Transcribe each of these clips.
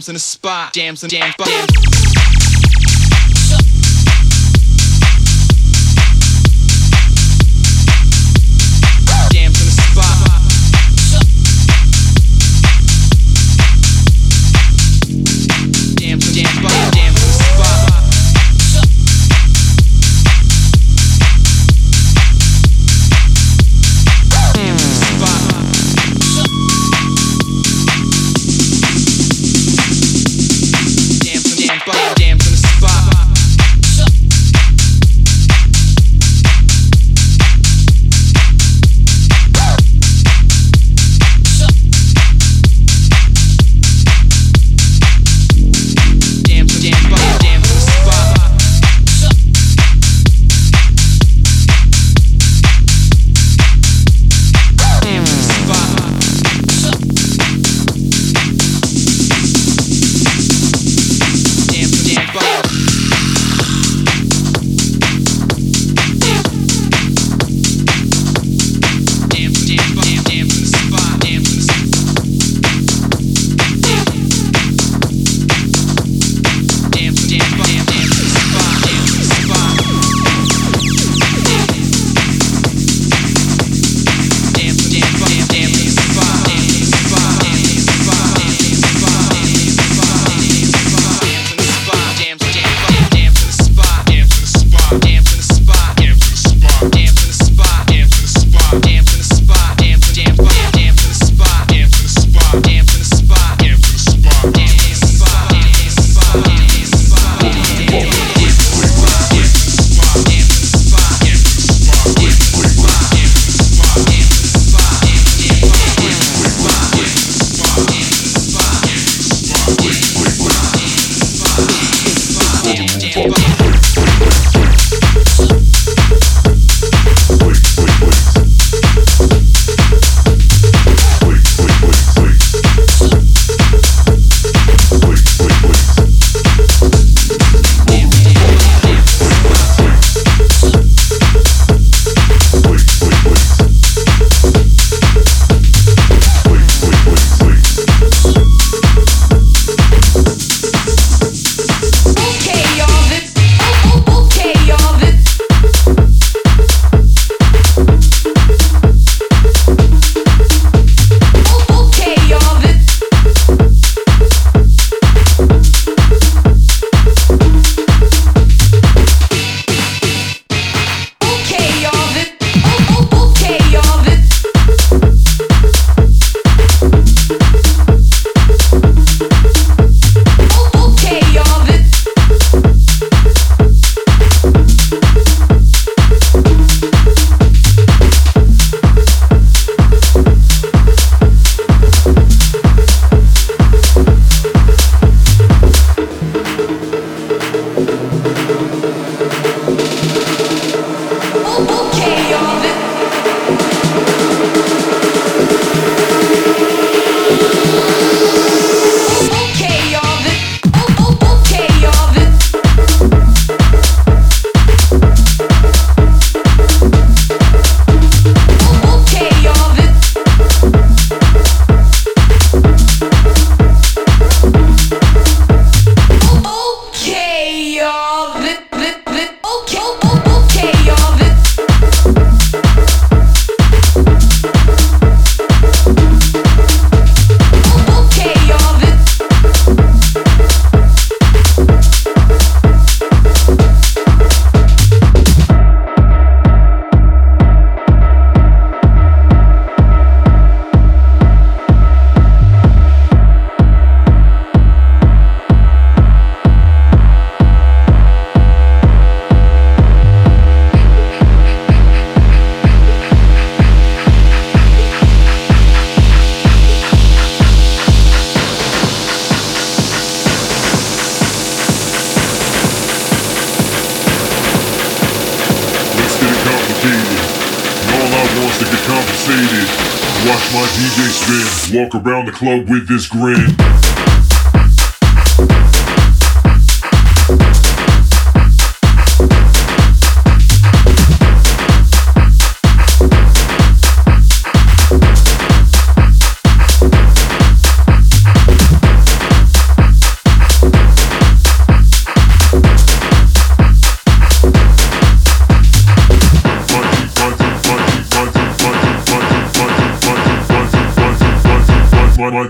jams in the spot, jams and jams. dedicated. Club with this grin.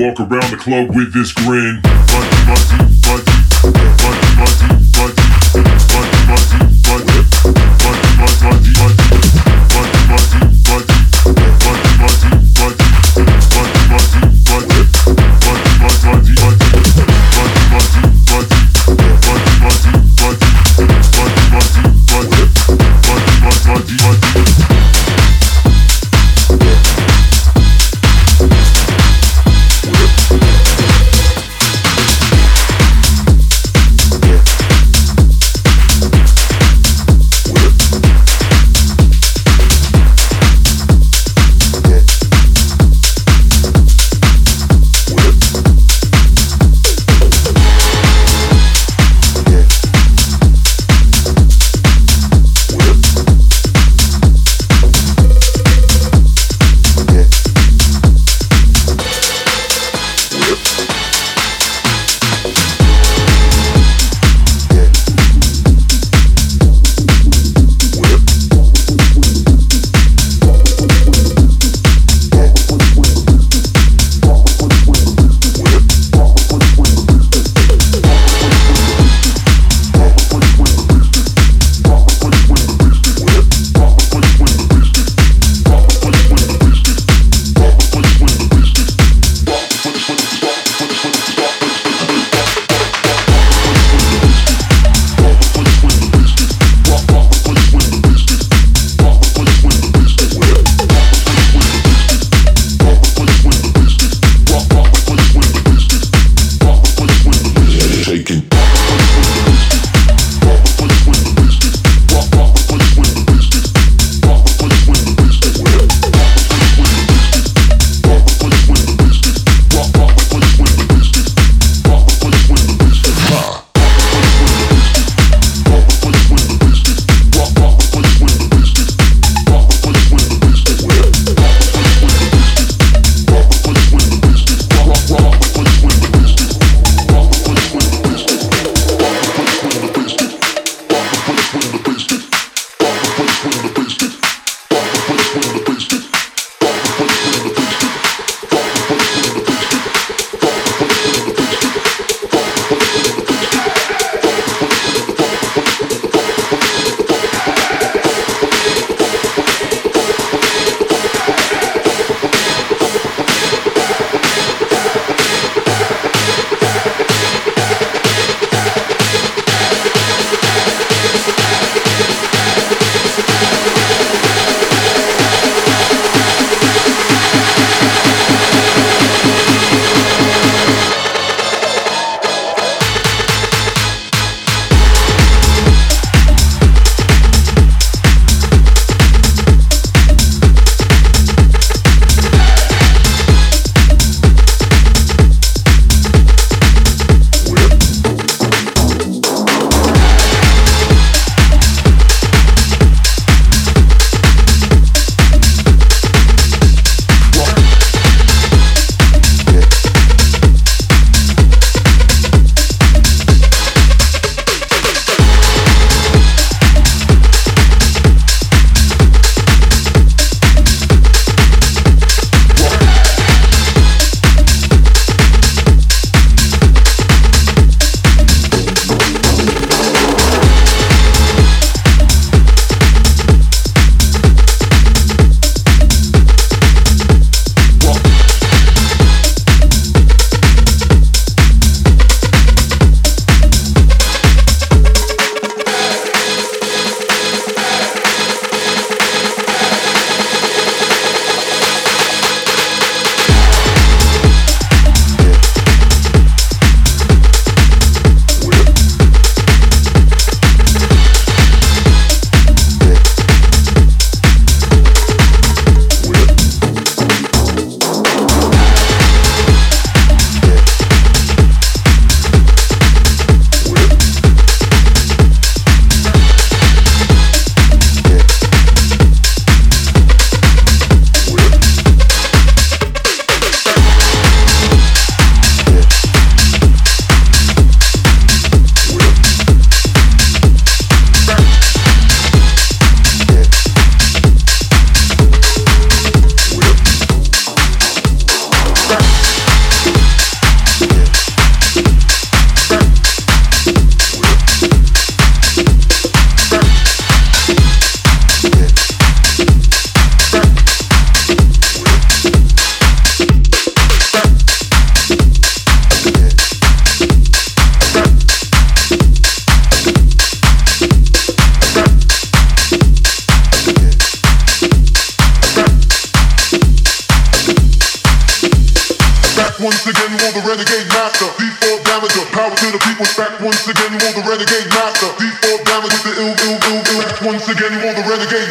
walk around the club with this grin.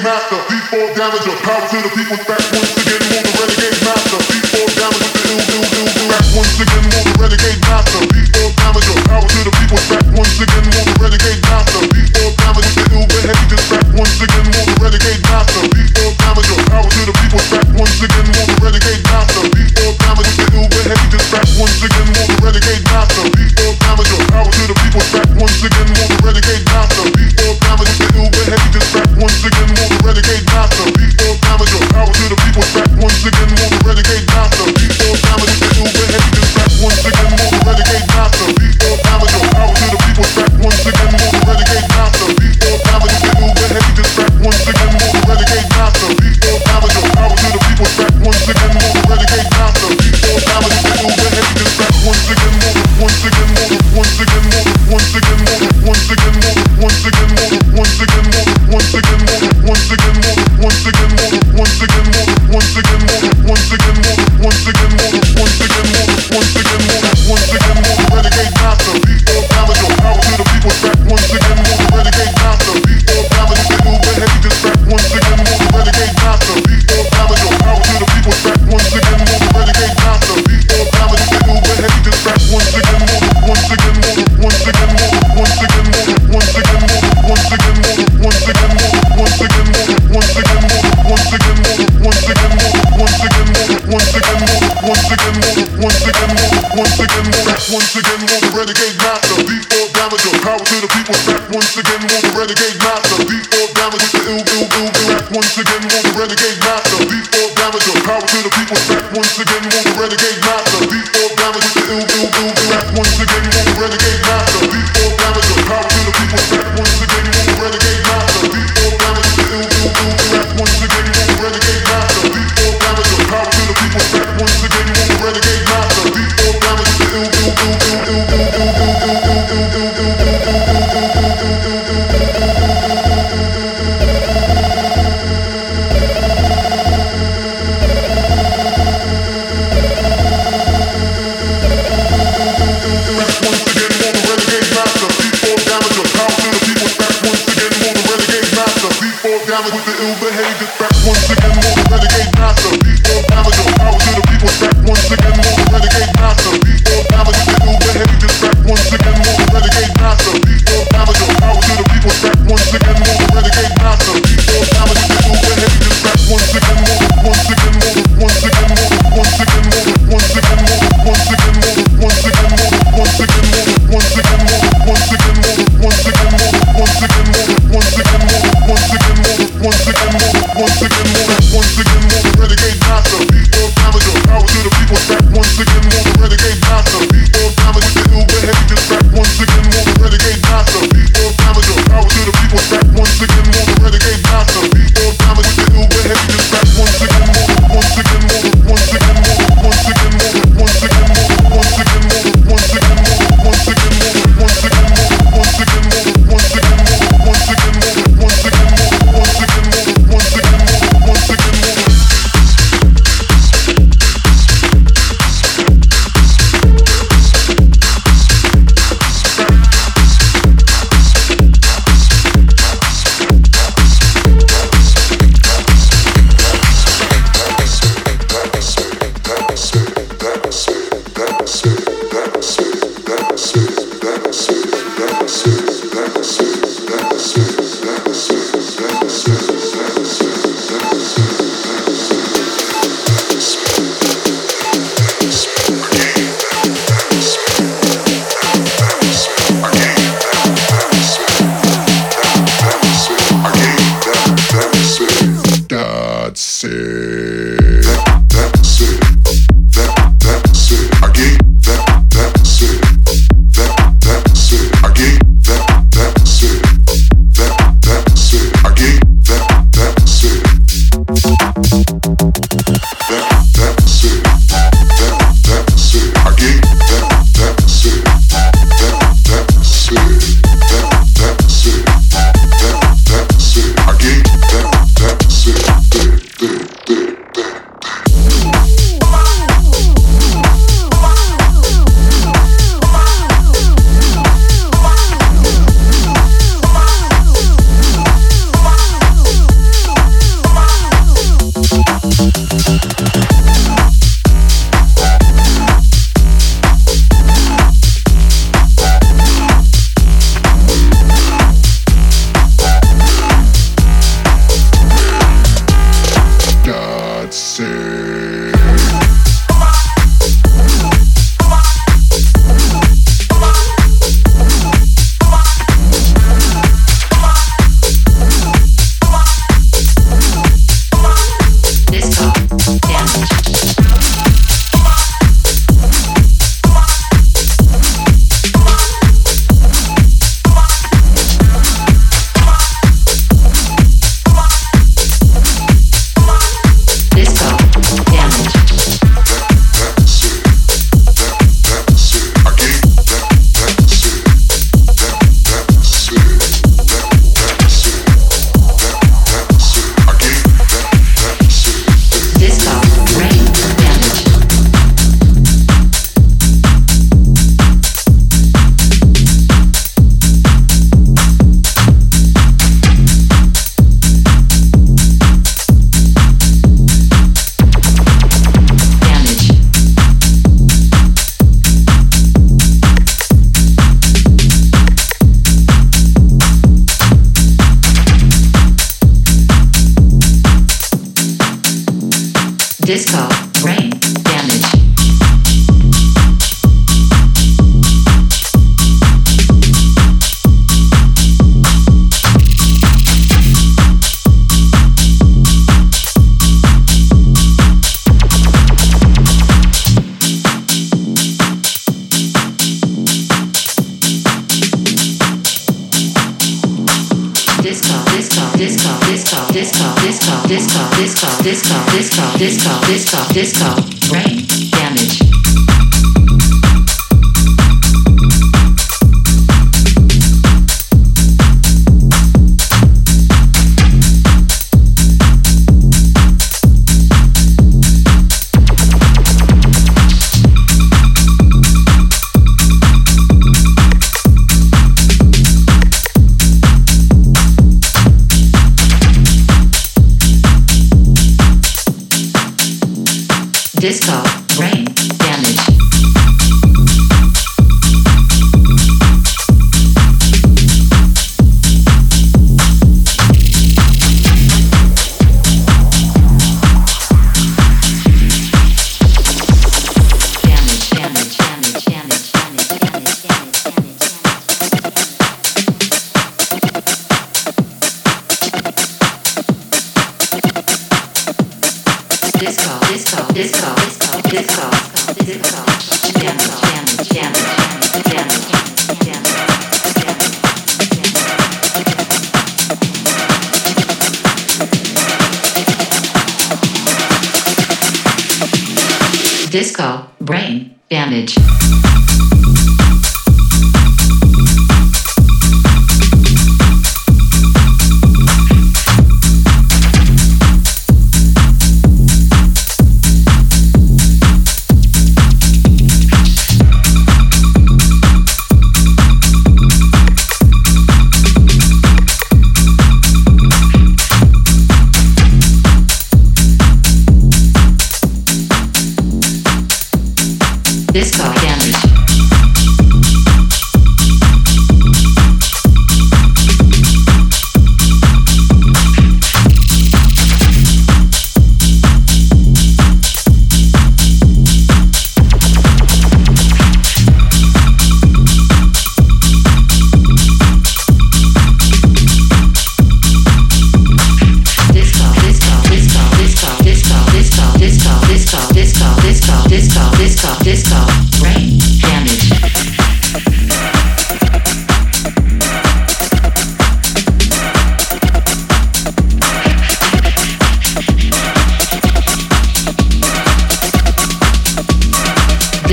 master, D4 damage, or power to the people's back once again, more the renegade master, D4 damage with the ill, ill, ill, ill. Back once again, more the renegade master, D4 damage, or power to the people's back once again, more the renegade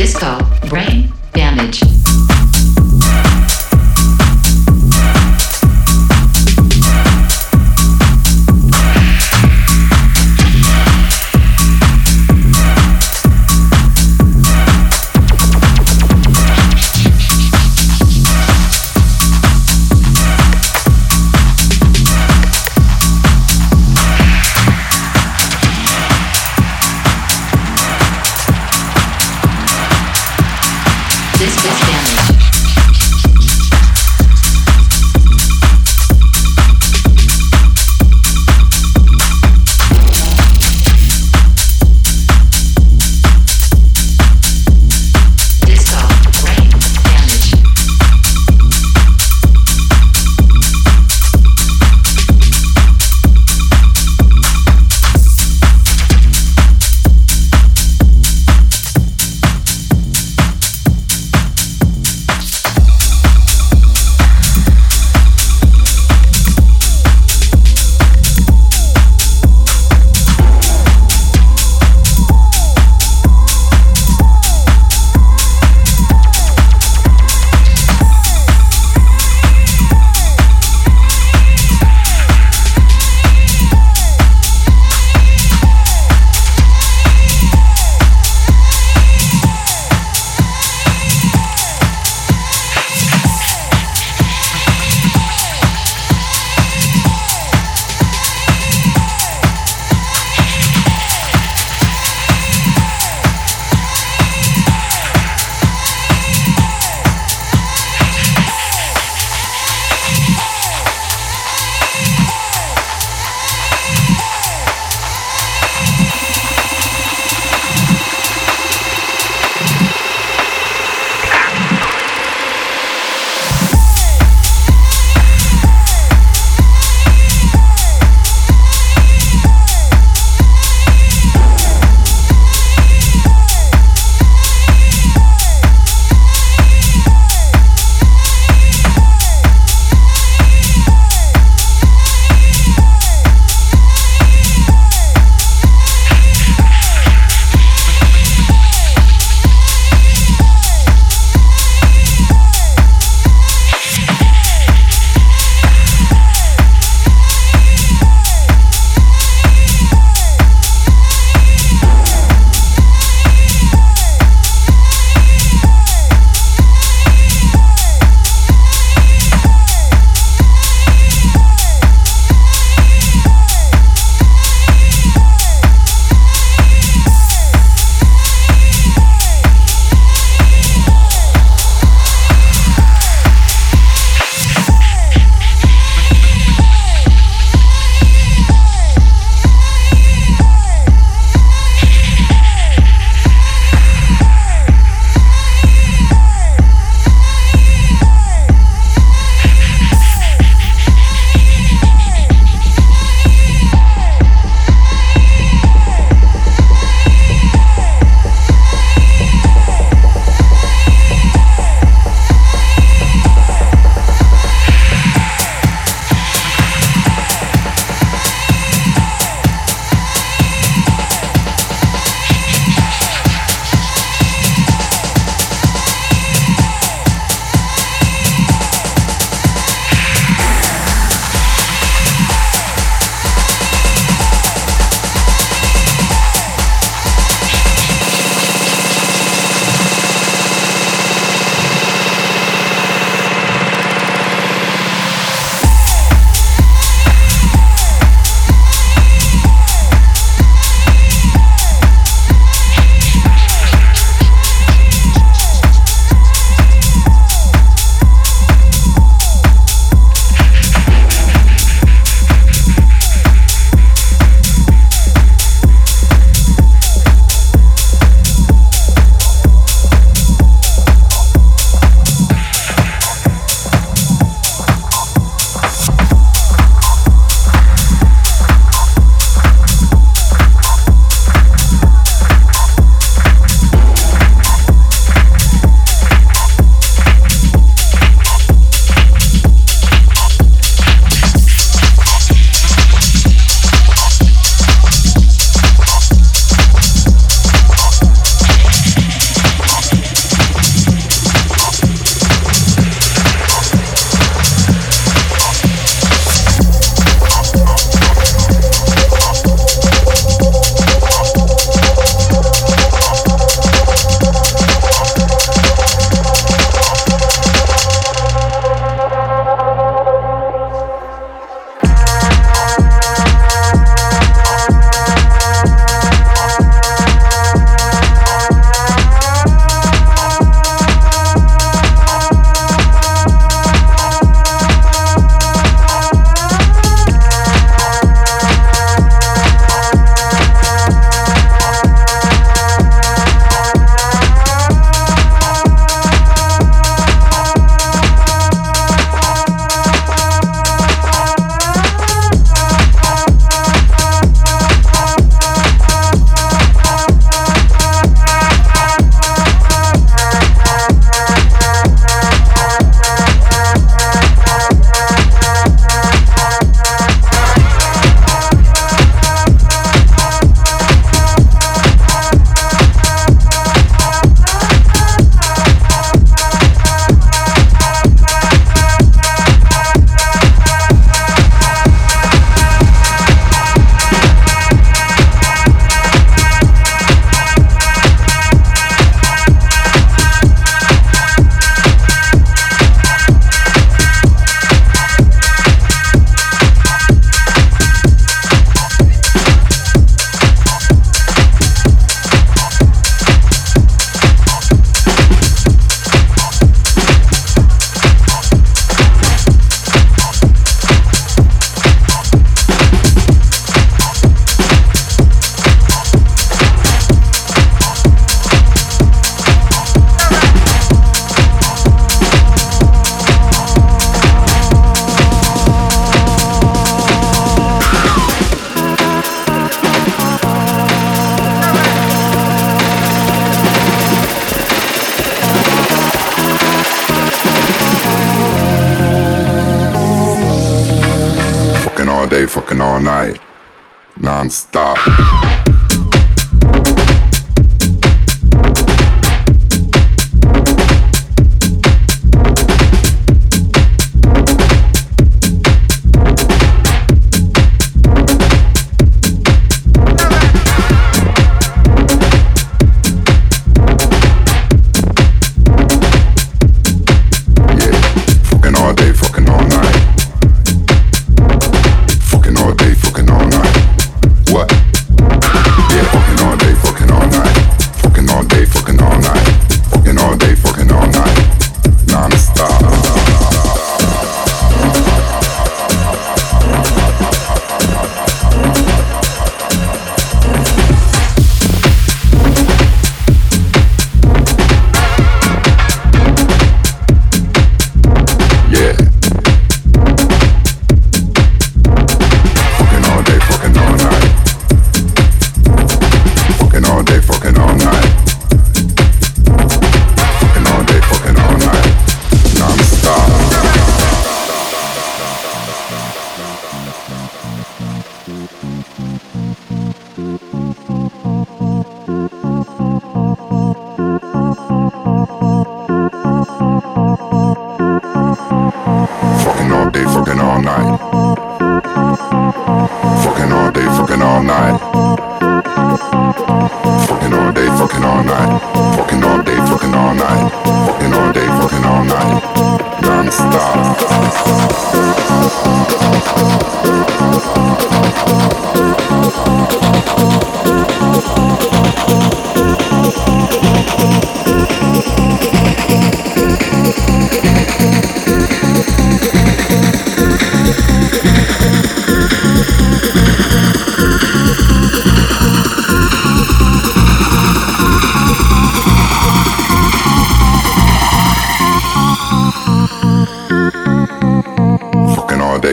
Disco Brain.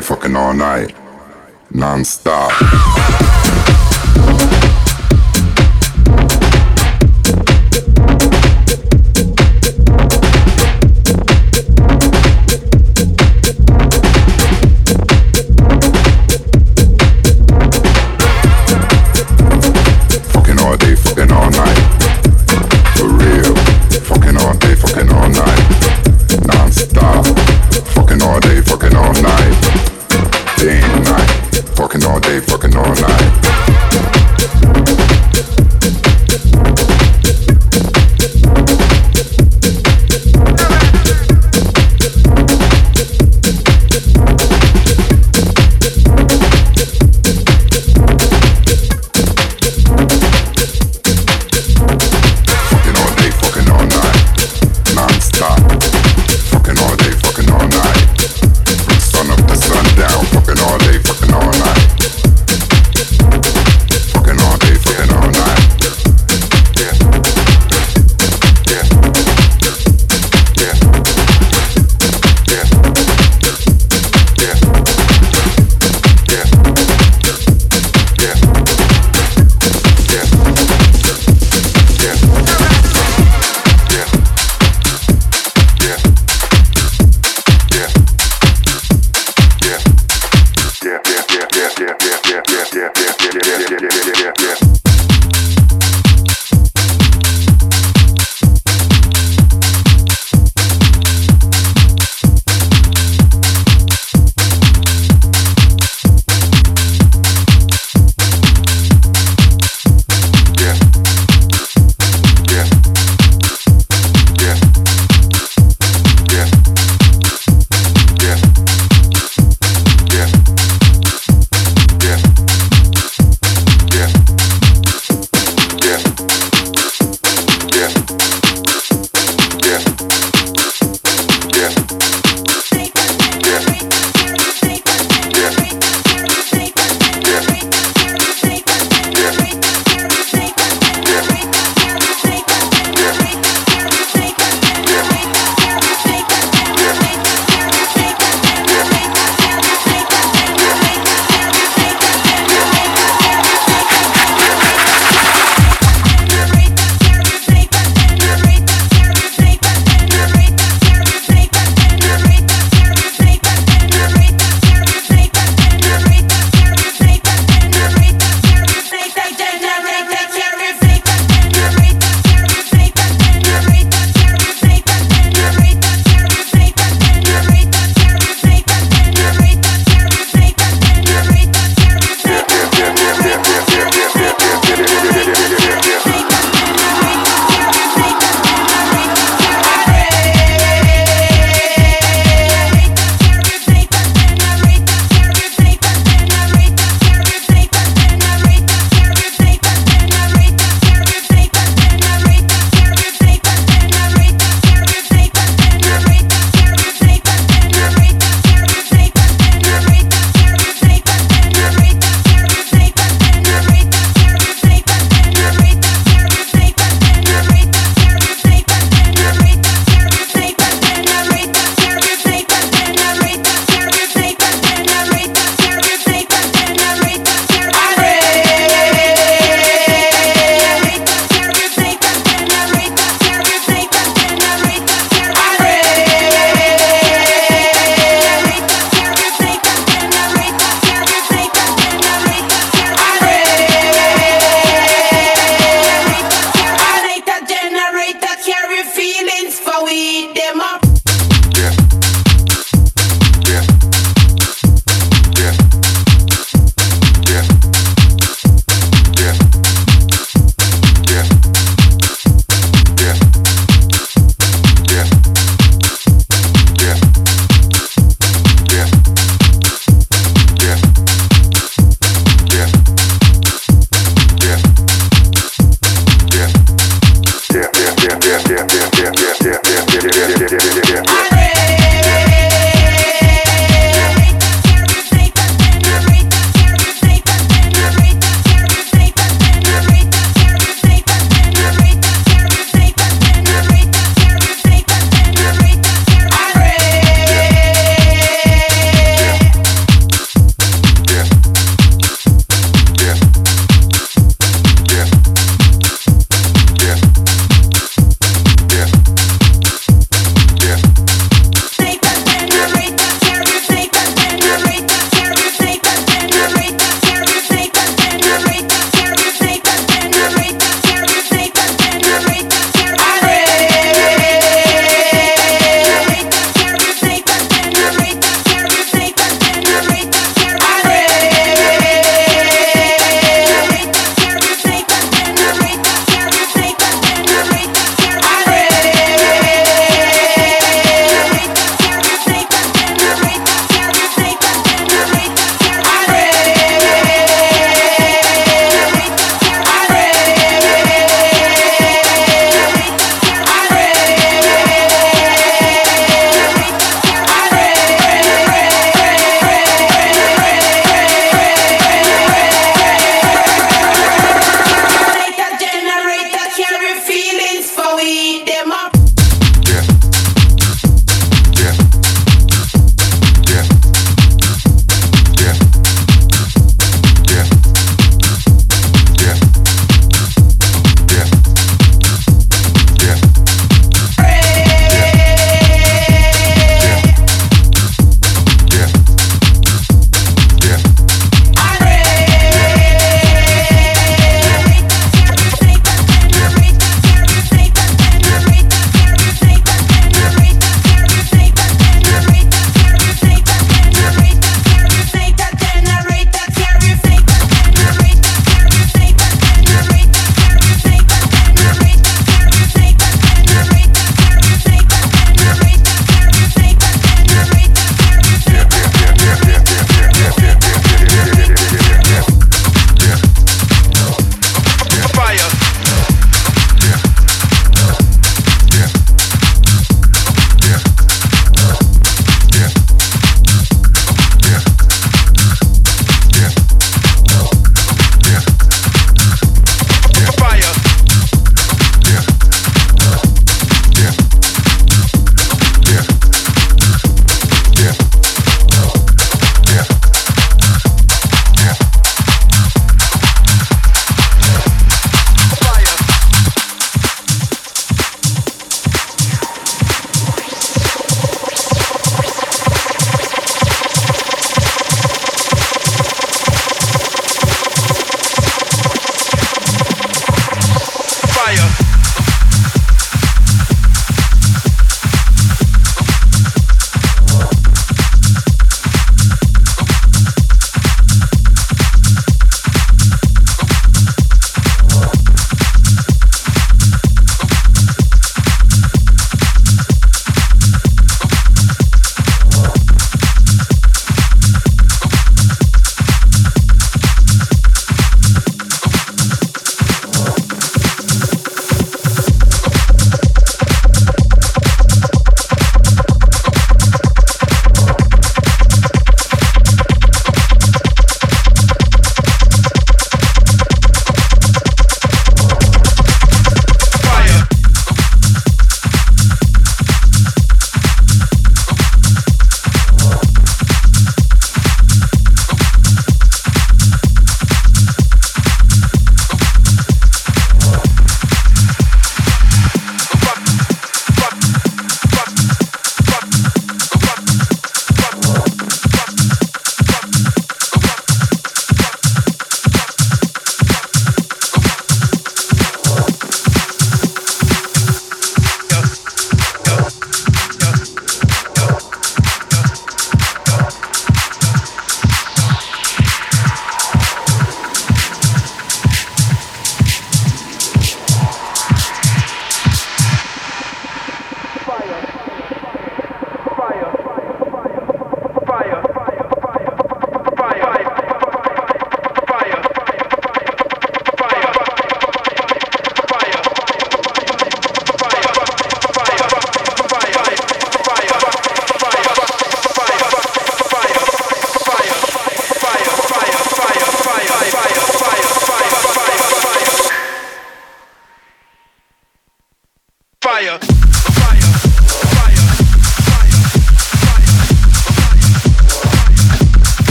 fucking all night, non-stop.